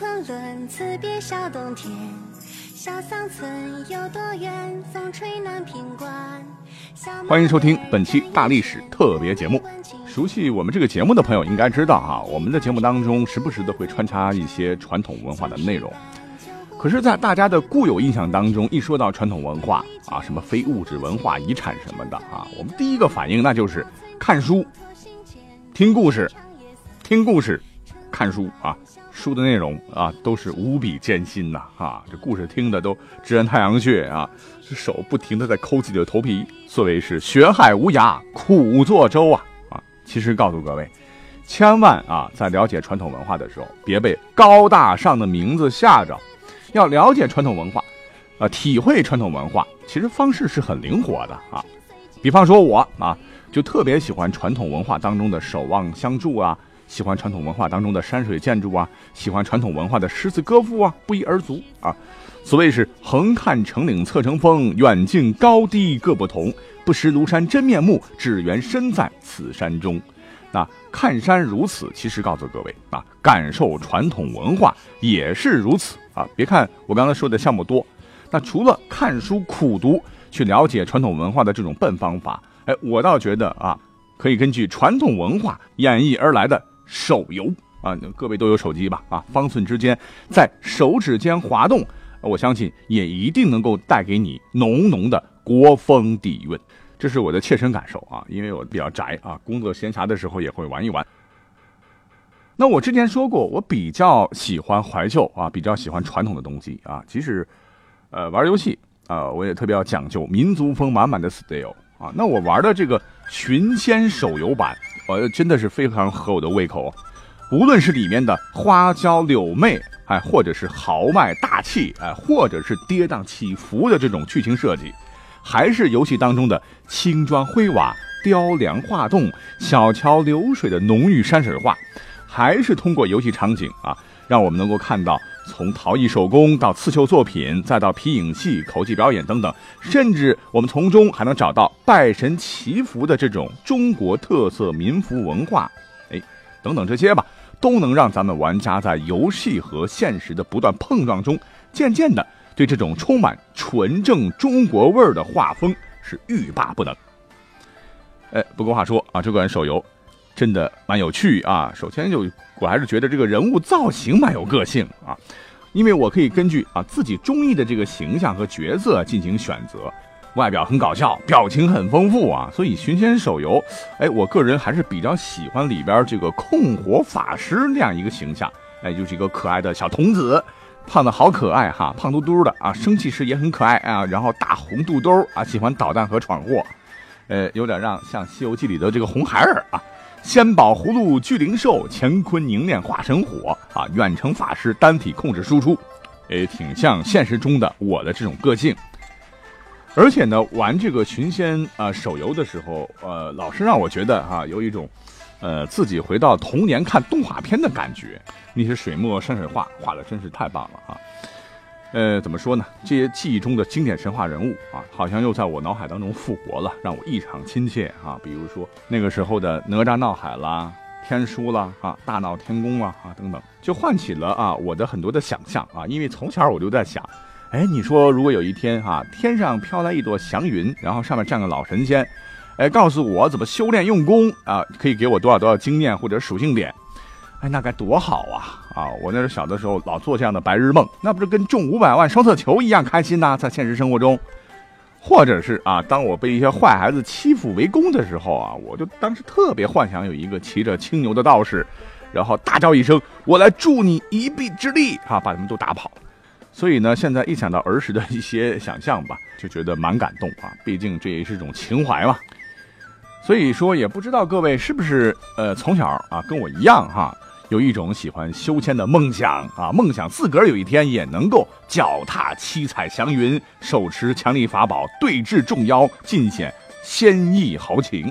昆仑，辞别小冬天。小桑村有多远？风吹南屏关。欢迎收听本期大历史特别节目。熟悉我们这个节目的朋友应该知道哈，我们的节目当中时不时的会穿插一些传统文化的内容。可是，在大家的固有印象当中，一说到传统文化啊，什么非物质文化遗产什么的啊，我们第一个反应那就是看书、听故事、听故事、看书啊。书的内容啊，都是无比艰辛呐啊！这故事听的都直按太阳穴啊，这手不停的在抠自己的头皮。所谓是学海无涯苦作舟啊啊！其实告诉各位，千万啊，在了解传统文化的时候，别被高大上的名字吓着。要了解传统文化，啊，体会传统文化，其实方式是很灵活的啊。比方说我啊，就特别喜欢传统文化当中的守望相助啊。喜欢传统文化当中的山水建筑啊，喜欢传统文化的诗词歌赋啊，不一而足啊。所谓是横看成岭侧成峰，远近高低各不同。不识庐山真面目，只缘身在此山中。那看山如此，其实告诉各位啊，感受传统文化也是如此啊。别看我刚才说的项目多，那除了看书苦读去了解传统文化的这种笨方法，哎，我倒觉得啊，可以根据传统文化演绎而来的。手游啊，各位都有手机吧？啊，方寸之间，在手指间滑动，我相信也一定能够带给你浓浓的国风底蕴。这是我的切身感受啊，因为我比较宅啊，工作闲暇的时候也会玩一玩。那我之前说过，我比较喜欢怀旧啊，比较喜欢传统的东西啊。即使呃玩游戏啊，我也特别要讲究民族风满满的 style 啊。那我玩的这个寻仙手游版。呃，真的是非常合我的胃口，无论是里面的花娇柳媚，哎，或者是豪迈大气，哎，或者是跌宕起伏的这种剧情设计，还是游戏当中的青砖灰瓦、雕梁画栋、小桥流水的浓郁山水画，还是通过游戏场景啊，让我们能够看到。从陶艺手工到刺绣作品，再到皮影戏、口技表演等等，甚至我们从中还能找到拜神祈福的这种中国特色民俗文化，哎，等等这些吧，都能让咱们玩家在游戏和现实的不断碰撞中，渐渐的对这种充满纯正中国味儿的画风是欲罢不能。哎，不过话说啊，这款手游真的蛮有趣啊。首先就我还是觉得这个人物造型蛮有个性啊。因为我可以根据啊自己中意的这个形象和角色进行选择，外表很搞笑，表情很丰富啊，所以寻仙手游，哎，我个人还是比较喜欢里边这个控火法师那样一个形象，哎，就是一个可爱的小童子，胖的好可爱哈，胖嘟嘟的啊，生气时也很可爱啊，然后大红肚兜啊，喜欢捣蛋和闯祸，呃，有点让像《西游记》里的这个红孩儿啊。仙宝葫芦聚灵兽，乾坤凝练化神火啊！远程法师单体控制输出，诶，挺像现实中的我的这种个性。而且呢，玩这个寻仙啊手游的时候，呃，老是让我觉得哈，有一种，呃，自己回到童年看动画片的感觉。那些水墨山水画画的真是太棒了啊！呃，怎么说呢？这些记忆中的经典神话人物啊，好像又在我脑海当中复活了，让我异常亲切啊。比如说那个时候的哪吒闹海啦、天书啦啊、大闹天宫啊啊等等，就唤起了啊我的很多的想象啊。因为从小我就在想，哎，你说如果有一天啊，天上飘来一朵祥云，然后上面站个老神仙，哎，告诉我怎么修炼用功啊，可以给我多少多少经验或者属性点。哎，那该多好啊！啊，我那时候小的时候老做这样的白日梦，那不是跟中五百万双色球一样开心呐？在现实生活中，或者是啊，当我被一些坏孩子欺负围攻的时候啊，我就当时特别幻想有一个骑着青牛的道士，然后大叫一声：“我来助你一臂之力！”啊，把他们都打跑。所以呢，现在一想到儿时的一些想象吧，就觉得蛮感动啊。毕竟这也是一种情怀嘛。所以说，也不知道各位是不是呃从小啊跟我一样哈，有一种喜欢修仙的梦想啊，梦想自个儿有一天也能够脚踏七彩祥云，手持强力法宝，对峙众妖，尽显仙意豪情。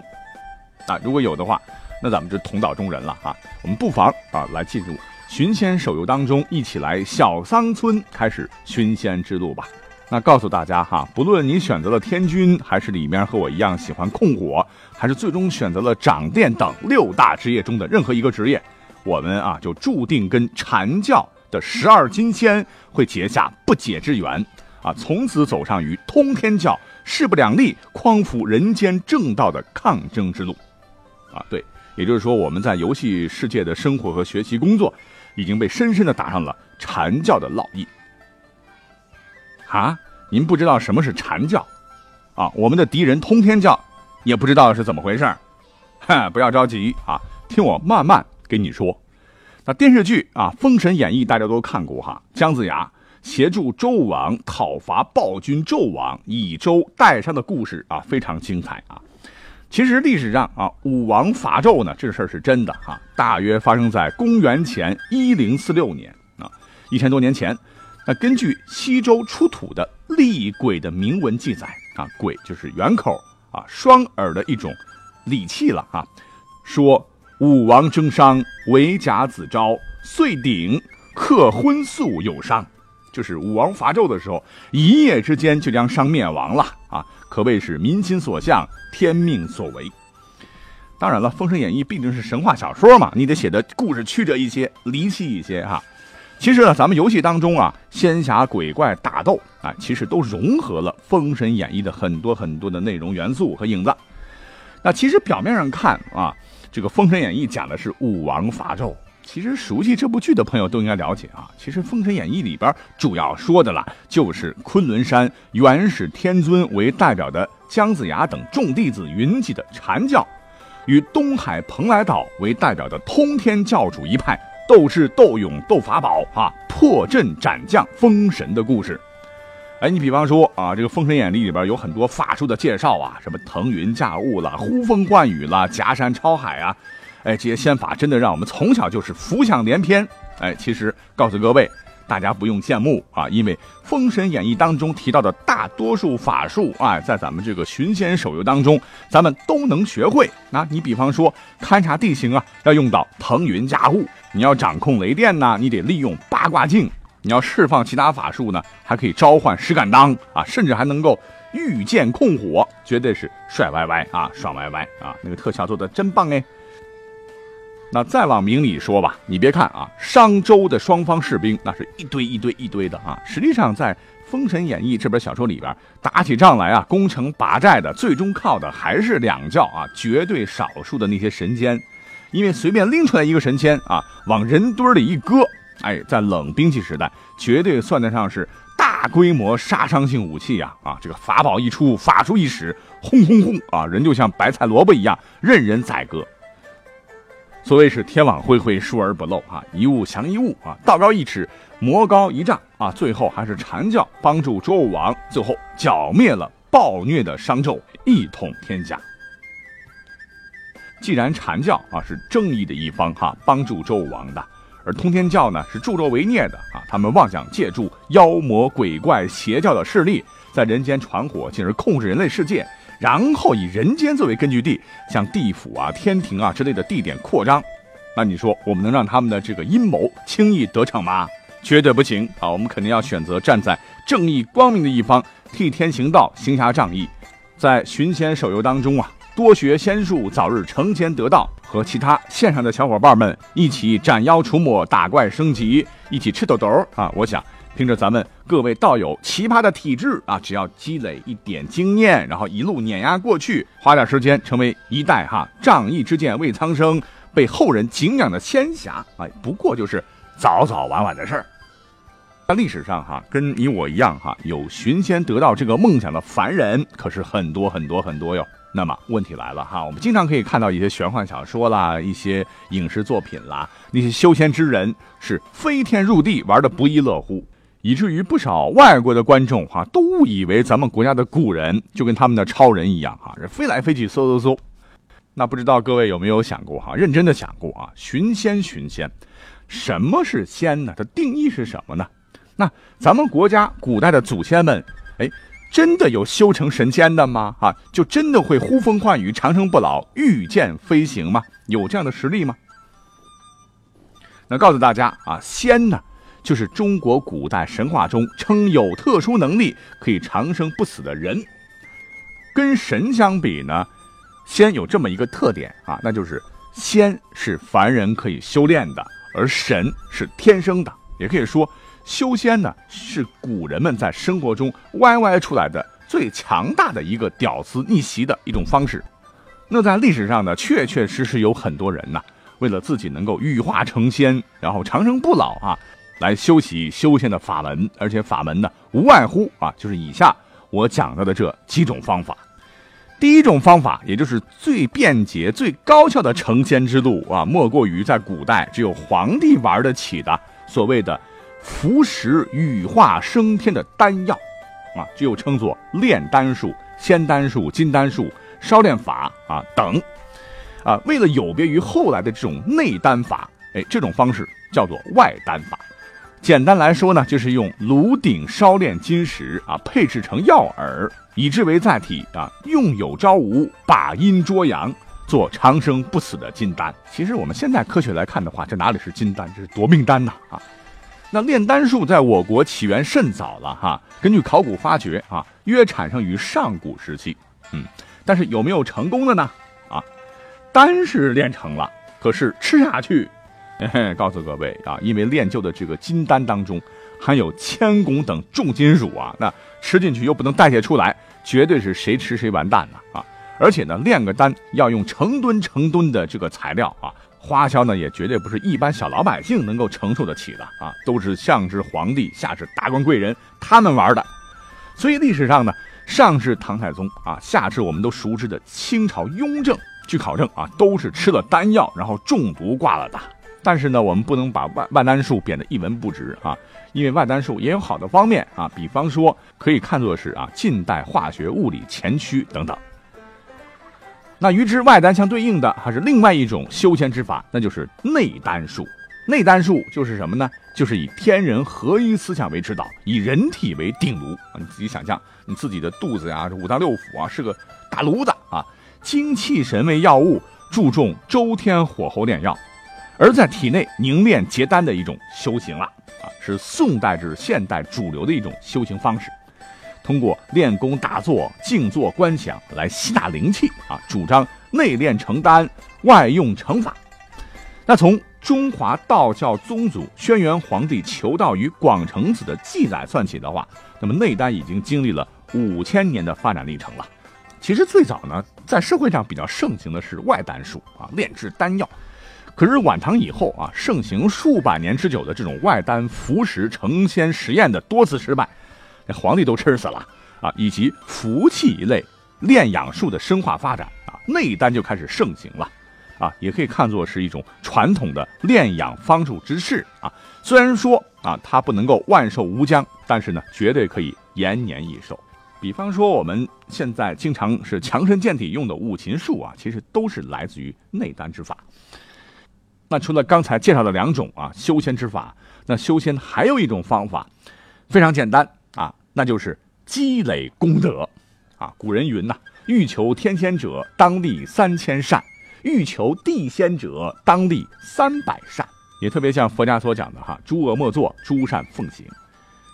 啊，如果有的话，那咱们就同道中人了啊。我们不妨啊来进入。寻仙手游当中，一起来小桑村开始寻仙之路吧。那告诉大家哈，不论你选择了天君，还是里面和我一样喜欢控火，还是最终选择了掌电等六大职业中的任何一个职业，我们啊就注定跟禅教的十二金仙会结下不解之缘啊，从此走上与通天教势不两立、匡扶人间正道的抗争之路。啊，对，也就是说，我们在游戏世界的生活和学习工作。已经被深深的打上了禅教的烙印。啊，您不知道什么是禅教，啊，我们的敌人通天教也不知道是怎么回事哈，不要着急啊，听我慢慢给你说。那电视剧啊，《封神演义》大家都看过哈，姜子牙协助周武王讨伐暴君纣王，以周代商的故事啊，非常精彩啊。其实历史上啊，武王伐纣呢，这事儿是真的哈，大约发生在公元前一零四六年啊，一千多年前。那根据西周出土的厉鬼的铭文记载啊，鬼就是圆口啊双耳的一种礼器了啊，说武王征商，为甲子昭，遂鼎克荤素有伤，就是武王伐纣的时候，一夜之间就将商灭亡了啊。可谓是民心所向，天命所为。当然了，《封神演义》毕竟是神话小说嘛，你得写的故事曲折一些，离奇一些哈。其实呢，咱们游戏当中啊，仙侠鬼怪打斗啊，其实都融合了《封神演义》的很多很多的内容元素和影子。那其实表面上看啊，这个《封神演义》讲的是武王伐纣。其实熟悉这部剧的朋友都应该了解啊，其实《封神演义》里边主要说的啦，就是昆仑山元始天尊为代表的姜子牙等众弟子云集的禅教，与东海蓬莱岛为代表的通天教主一派斗智斗勇斗法宝啊，破阵斩将封神的故事。哎，你比方说啊，这个《封神演义》里边有很多法术的介绍啊，什么腾云驾雾啦、呼风唤雨啦、夹山超海啊。哎，这些仙法真的让我们从小就是浮想联翩。哎，其实告诉各位，大家不用羡慕啊，因为《封神演义》当中提到的大多数法术啊，在咱们这个寻仙手游当中，咱们都能学会。那你比方说勘察地形啊，要用到腾云驾雾；你要掌控雷电呢，你得利用八卦镜；你要释放其他法术呢，还可以召唤石敢当啊，甚至还能够御剑控火，绝对是帅歪歪啊，爽歪歪啊！那个特效做的真棒哎。那再往明里说吧，你别看。啊，商周的双方士兵那是一堆一堆一堆的啊，实际上在《封神演义》这本小说里边，打起仗来啊，攻城拔寨的，最终靠的还是两教啊，绝对少数的那些神仙，因为随便拎出来一个神仙啊，往人堆里一搁，哎，在冷兵器时代，绝对算得上是大规模杀伤性武器呀啊，这个法宝一出，法术一使，轰轰轰啊，人就像白菜萝卜一样，任人宰割。所谓是天网恢恢，疏而不漏啊，一物降一物啊，道高一尺，魔高一丈啊，最后还是禅教帮助周武王，最后剿灭了暴虐的商纣，一统天下。既然禅教啊是正义的一方哈，帮助周武王的，而通天教呢是助纣为虐的啊，他们妄想借助妖魔鬼怪邪教的势力，在人间传火，进而控制人类世界。然后以人间作为根据地，向地府啊、天庭啊之类的地点扩张，那你说我们能让他们的这个阴谋轻易得逞吗？绝对不行啊！我们肯定要选择站在正义光明的一方，替天行道，行侠仗义。在寻仙手游当中啊，多学仙术，早日成仙得道，和其他线上的小伙伴们一起斩妖除魔、打怪升级，一起吃豆豆啊！我想。凭着咱们各位道友奇葩的体质啊，只要积累一点经验，然后一路碾压过去，花点时间成为一代哈仗义之剑为苍生，被后人敬仰的仙侠，哎，不过就是早早晚晚的事儿。在历史上哈，跟你我一样哈，有寻仙得道这个梦想的凡人可是很多很多很多哟。那么问题来了哈，我们经常可以看到一些玄幻小说啦，一些影视作品啦，那些修仙之人是飞天入地，玩的不亦乐乎，以至于不少外国的观众哈都误以为咱们国家的古人就跟他们的超人一样哈，是飞来飞去，嗖嗖嗖。那不知道各位有没有想过哈，认真的想过啊，寻仙寻仙，什么是仙呢？它定义是什么呢？那咱们国家古代的祖先们，哎。真的有修成神仙的吗？啊，就真的会呼风唤雨、长生不老、御剑飞行吗？有这样的实力吗？那告诉大家啊，仙呢，就是中国古代神话中称有特殊能力可以长生不死的人。跟神相比呢，仙有这么一个特点啊，那就是仙是凡人可以修炼的，而神是天生的，也可以说。修仙呢，是古人们在生活中歪歪出来的最强大的一个屌丝逆袭的一种方式。那在历史上呢，确确实实有很多人呐，为了自己能够羽化成仙，然后长生不老啊，来修习修仙的法门。而且法门呢，无外乎啊，就是以下我讲到的这几种方法。第一种方法，也就是最便捷、最高效的成仙之路啊，莫过于在古代只有皇帝玩得起的所谓的。服食羽化升天的丹药，啊，就又称作炼丹术、仙丹术、金丹术、烧炼法啊等，啊，为了有别于后来的这种内丹法，哎，这种方式叫做外丹法。简单来说呢，就是用炉鼎烧炼金石啊，配制成药饵，以之为载体啊，用有朝无，把阴捉阳，做长生不死的金丹。其实我们现在科学来看的话，这哪里是金丹，这是夺命丹呐啊！那炼丹术在我国起源甚早了哈，根据考古发掘啊，约产生于上古时期。嗯，但是有没有成功的呢？啊，丹是炼成了，可是吃下去，嘿嘿，告诉各位啊，因为炼就的这个金丹当中含有铅汞等重金属啊，那吃进去又不能代谢出来，绝对是谁吃谁完蛋呢啊！而且呢，炼个丹要用成吨成吨的这个材料啊。花销呢，也绝对不是一般小老百姓能够承受得起的啊，都是上至皇帝，下至达官贵人他们玩的。所以历史上呢，上至唐太宗啊，下至我们都熟知的清朝雍正，据考证啊，都是吃了丹药然后中毒挂了的。但是呢，我们不能把万万丹术贬得一文不值啊，因为万丹术也有好的方面啊，比方说可以看作是啊近代化学物理前驱等等。那与之外丹相对应的，还是另外一种修仙之法，那就是内丹术。内丹术就是什么呢？就是以天人合一思想为指导，以人体为鼎炉啊。你自己想象，你自己的肚子呀，五脏六腑啊，是个大炉子啊。精气神为药物，注重周天火候炼药，而在体内凝练结丹的一种修行了啊，是宋代至现代主流的一种修行方式。通过练功打坐、静坐观想来吸纳灵气啊，主张内练成丹，外用成法。那从中华道教宗祖轩辕皇帝求道于广成子的记载算起的话，那么内丹已经经历了五千年的发展历程了。其实最早呢，在社会上比较盛行的是外丹术啊，炼制丹药。可是晚唐以后啊，盛行数百年之久的这种外丹服食成仙实验的多次失败。皇帝都吃死了啊！以及服气一类炼养术的深化发展啊，内丹就开始盛行了啊，也可以看作是一种传统的炼养方术之势啊。虽然说啊，它不能够万寿无疆，但是呢，绝对可以延年益寿。比方说我们现在经常是强身健体用的五禽术啊，其实都是来自于内丹之法。那除了刚才介绍的两种啊修仙之法，那修仙还有一种方法，非常简单。那就是积累功德，啊，古人云呐：“欲求天仙者，当立三千善；欲求地仙者，当立三百善。”也特别像佛家所讲的哈：“诸恶莫作，诸善奉行。”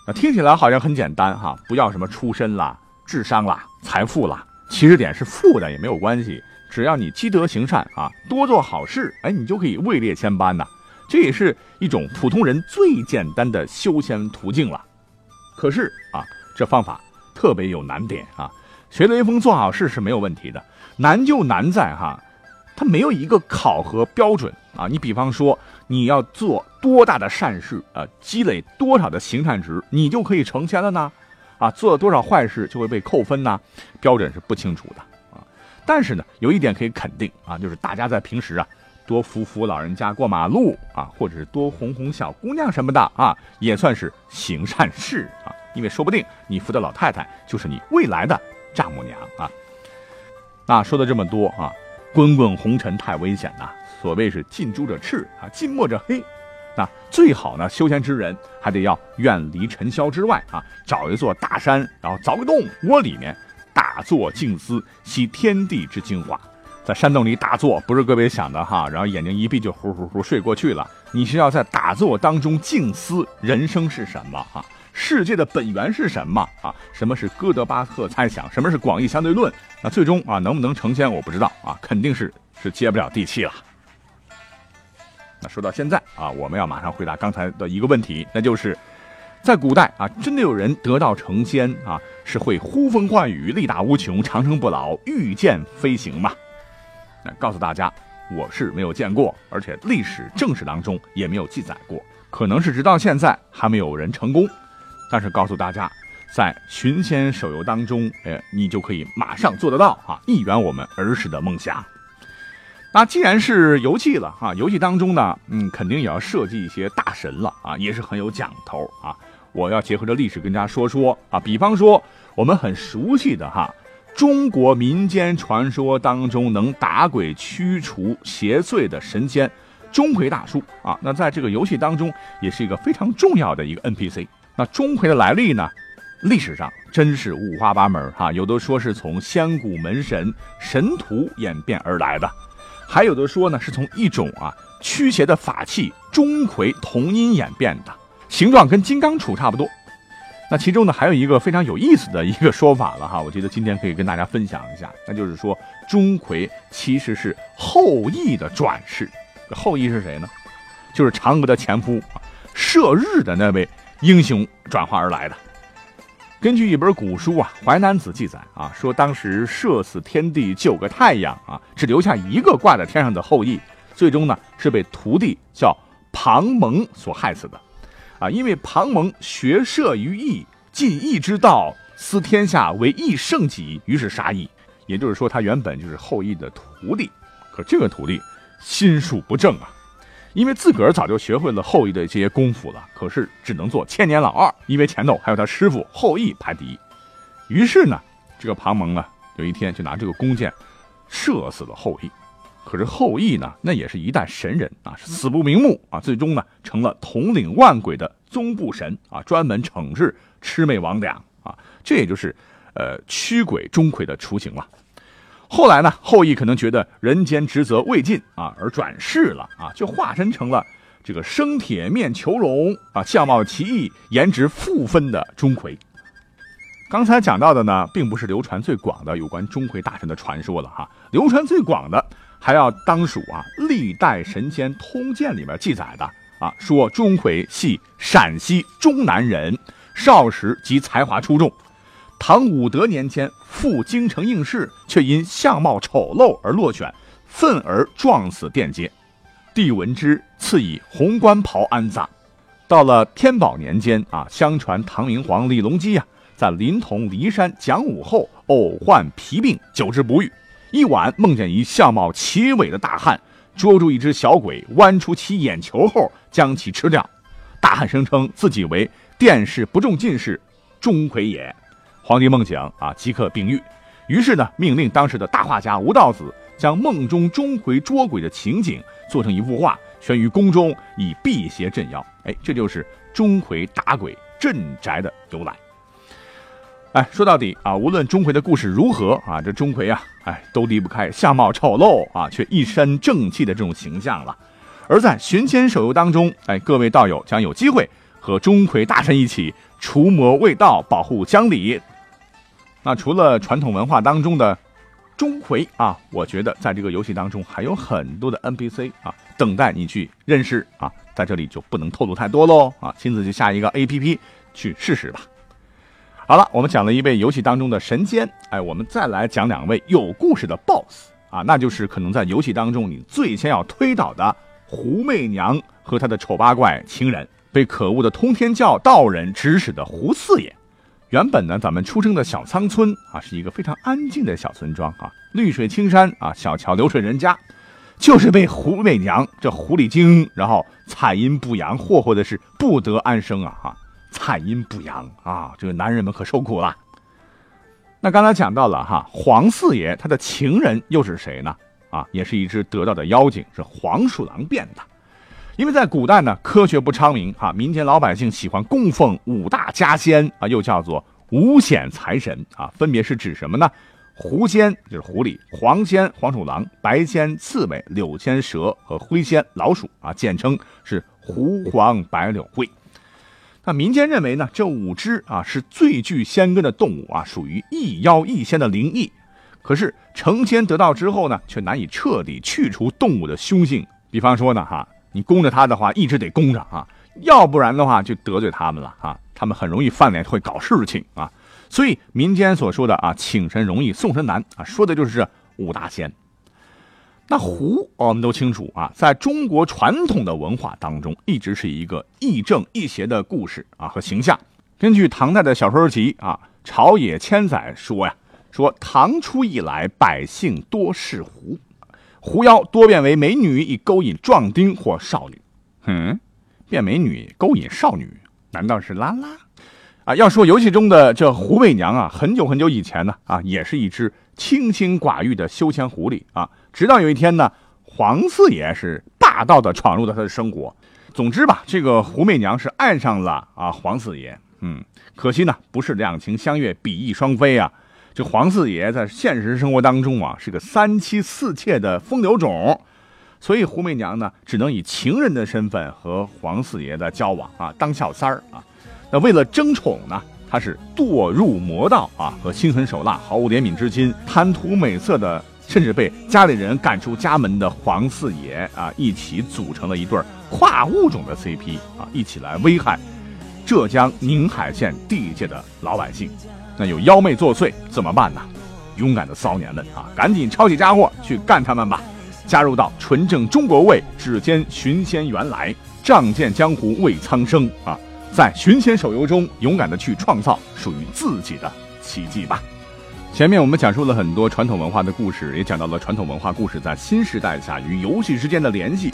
那听起来好像很简单哈，不要什么出身啦、智商啦、财富啦，其实点是负的也没有关系，只要你积德行善啊，多做好事，哎，你就可以位列千班呐。这也是一种普通人最简单的修仙途径了。可是啊，这方法特别有难点啊！学雷锋做好事是没有问题的，难就难在哈，它没有一个考核标准啊。你比方说，你要做多大的善事啊，积累多少的行善值，你就可以成仙了呢？啊，做了多少坏事就会被扣分呢？标准是不清楚的啊。但是呢，有一点可以肯定啊，就是大家在平时啊，多扶扶老人家过马路啊，或者是多哄哄小姑娘什么的啊，也算是行善事啊。因为说不定你扶的老太太就是你未来的丈母娘啊。那说的这么多啊，滚滚红尘太危险呐，所谓是近朱者赤啊，近墨者黑。那最好呢，修仙之人还得要远离尘嚣之外啊，找一座大山，然后凿个洞，窝里面打坐静思，吸天地之精华。在山洞里打坐，不是各位想的哈，然后眼睛一闭就呼呼呼睡过去了。你是要在打坐当中静思人生是什么啊？世界的本源是什么啊？什么是哥德巴赫猜想？什么是广义相对论？那最终啊，能不能成仙，我不知道啊，肯定是是接不了地气了。那说到现在啊，我们要马上回答刚才的一个问题，那就是在古代啊，真的有人得道成仙啊，是会呼风唤雨、力大无穷、长生不老、御剑飞行吗？那告诉大家，我是没有见过，而且历史正史当中也没有记载过，可能是直到现在还没有人成功。但是告诉大家，在寻仙手游当中，哎，你就可以马上做得到啊，一圆我们儿时的梦想。那既然是游戏了啊，游戏当中呢，嗯，肯定也要设计一些大神了啊，也是很有讲头啊。我要结合着历史跟大家说说啊，比方说我们很熟悉的哈，中国民间传说当中能打鬼驱除邪祟的神仙钟馗大叔啊，那在这个游戏当中也是一个非常重要的一个 NPC。那钟馗的来历呢，历史上真是五花八门哈，有的说是从仙古门神神荼演变而来的。还有的说呢，是从一种啊驱邪的法器钟馗同音演变的，形状跟金刚杵差不多。那其中呢，还有一个非常有意思的一个说法了哈，我觉得今天可以跟大家分享一下，那就是说钟馗其实是后羿的转世。后羿是谁呢？就是嫦娥的前夫，射日的那位英雄转化而来的。根据一本古书啊，《淮南子》记载啊，说当时射死天帝九个太阳啊，只留下一个挂在天上的后羿，最终呢是被徒弟叫庞蒙所害死的，因为庞蒙学射于羿，尽羿之道，思天下为羿圣己，于是杀羿。也就是说，他原本就是后羿的徒弟，可这个徒弟心术不正啊。因为自个儿早就学会了后羿的这些功夫了，可是只能做千年老二，因为前头还有他师傅后羿排第一。于是呢，这个庞蒙呢，有一天就拿这个弓箭射死了后羿。可是后羿呢，那也是一代神人啊，是死不瞑目啊，最终呢成了统领万鬼的宗部神啊，专门惩治魑魅魍魉啊，这也就是呃驱鬼钟馗的雏形了。后来呢，后羿可能觉得人间职责未尽啊，而转世了啊，就化身成了这个生铁面虬龙啊，相貌奇异、颜值负分的钟馗。刚才讲到的呢，并不是流传最广的有关钟馗大神的传说了哈，流传最广的还要当属啊《历代神仙通鉴》里面记载的啊，说钟馗系陕西中南人，少时即才华出众。唐武德年间，赴京城应试，却因相貌丑陋而落选，愤而撞死殿阶。帝闻之，赐以红冠袍安葬。到了天宝年间啊，相传唐明皇李隆基啊，在临潼骊山讲武后，偶患皮病，久治不愈。一晚梦见一相貌奇伟的大汉，捉住一只小鬼，剜出其眼球后，将其吃掉。大汉声称自己为殿试不中进士钟馗也。皇帝梦醒啊，即刻病愈，于是呢，命令当时的大画家吴道子将梦中钟馗捉鬼的情景做成一幅画，悬于宫中，以辟邪镇妖。哎，这就是钟馗打鬼镇宅的由来。哎，说到底啊，无论钟馗的故事如何啊，这钟馗啊，哎，都离不开相貌丑陋啊，却一身正气的这种形象了。而在寻仙手游当中，哎，各位道友将有机会和钟馗大神一起除魔卫道，保护乡里。那除了传统文化当中的钟馗啊，我觉得在这个游戏当中还有很多的 NPC 啊，等待你去认识啊，在这里就不能透露太多喽啊，亲自去下一个 APP 去试试吧。好了，我们讲了一位游戏当中的神仙，哎，我们再来讲两位有故事的 BOSS 啊，那就是可能在游戏当中你最先要推倒的狐媚娘和他的丑八怪情人，被可恶的通天教道人指使的胡四爷。原本呢，咱们出生的小仓村啊，是一个非常安静的小村庄啊。绿水青山啊，小桥流水人家，就是被狐媚娘这狐狸精，然后采阴补阳，霍霍的是不得安生啊！哈，采阴补阳啊，这个男人们可受苦了。那刚才讲到了哈，黄四爷他的情人又是谁呢？啊，也是一只得道的妖精，是黄鼠狼变的。因为在古代呢，科学不昌明哈，民间老百姓喜欢供奉五大家仙啊，又叫做五显财神啊，分别是指什么呢？狐仙就是狐狸，黄仙黄鼠狼，白仙刺猬，柳仙蛇和灰仙老鼠啊，简称是狐黄白柳灰。那民间认为呢，这五只啊是最具仙根的动物啊，属于一妖一仙的灵异。可是成仙得道之后呢，却难以彻底去除动物的凶性。比方说呢，哈。你供着他的话，一直得供着啊，要不然的话就得罪他们了啊，他们很容易翻脸，会搞事情啊。所以民间所说的啊，请神容易送神难啊，说的就是五大仙。那狐我们都清楚啊，在中国传统的文化当中，一直是一个亦正亦邪的故事啊和形象。根据唐代的小说集啊《朝野千载》说呀，说唐初以来，百姓多是狐。狐妖多变为美女，以勾引壮丁或少女。嗯，变美女勾引少女，难道是拉拉？啊，要说游戏中的这狐媚娘啊，很久很久以前呢，啊，也是一只清心寡欲的修仙狐狸啊。直到有一天呢，黄四爷是霸道的闯入了他的生活。总之吧，这个胡媚娘是爱上了啊黄四爷。嗯，可惜呢，不是两情相悦，比翼双飞啊。这黄四爷在现实生活当中啊，是个三妻四妾的风流种，所以胡媚娘呢，只能以情人的身份和黄四爷的交往啊，当小三儿啊。那为了争宠呢，她是堕入魔道啊，和心狠手辣、毫无怜悯之心、贪图美色的，甚至被家里人赶出家门的黄四爷啊，一起组成了一对跨物种的 CP 啊，一起来危害浙江宁海县地界的老百姓。那有妖媚作祟怎么办呢？勇敢的骚年们啊，赶紧抄起家伙去干他们吧！加入到纯正中国味，指尖寻仙原来，仗剑江湖为苍生啊！在寻仙手游中，勇敢的去创造属于自己的奇迹吧！前面我们讲述了很多传统文化的故事，也讲到了传统文化故事在新时代下与游戏之间的联系。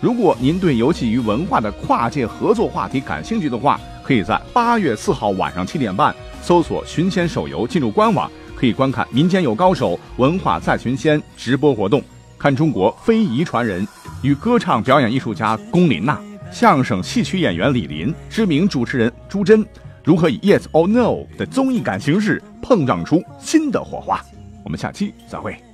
如果您对游戏与文化的跨界合作话题感兴趣的话，可以在八月四号晚上七点半。搜索“寻仙手游”，进入官网可以观看“民间有高手，文化在寻仙”直播活动，看中国非遗传人与歌唱表演艺术家龚琳娜、相声戏曲演员李林、知名主持人朱桢如何以 “Yes or No” 的综艺感形式碰撞出新的火花。我们下期再会。